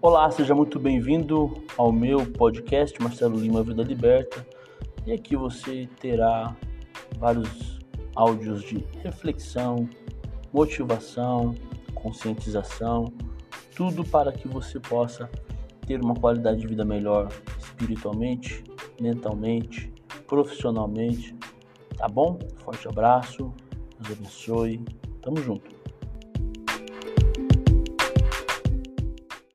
Olá, seja muito bem-vindo ao meu podcast Marcelo Lima Vida Liberta. E aqui você terá vários áudios de reflexão, motivação, conscientização, tudo para que você possa ter uma qualidade de vida melhor espiritualmente, mentalmente, profissionalmente. Tá bom? Forte abraço, Deus abençoe. Tamo junto.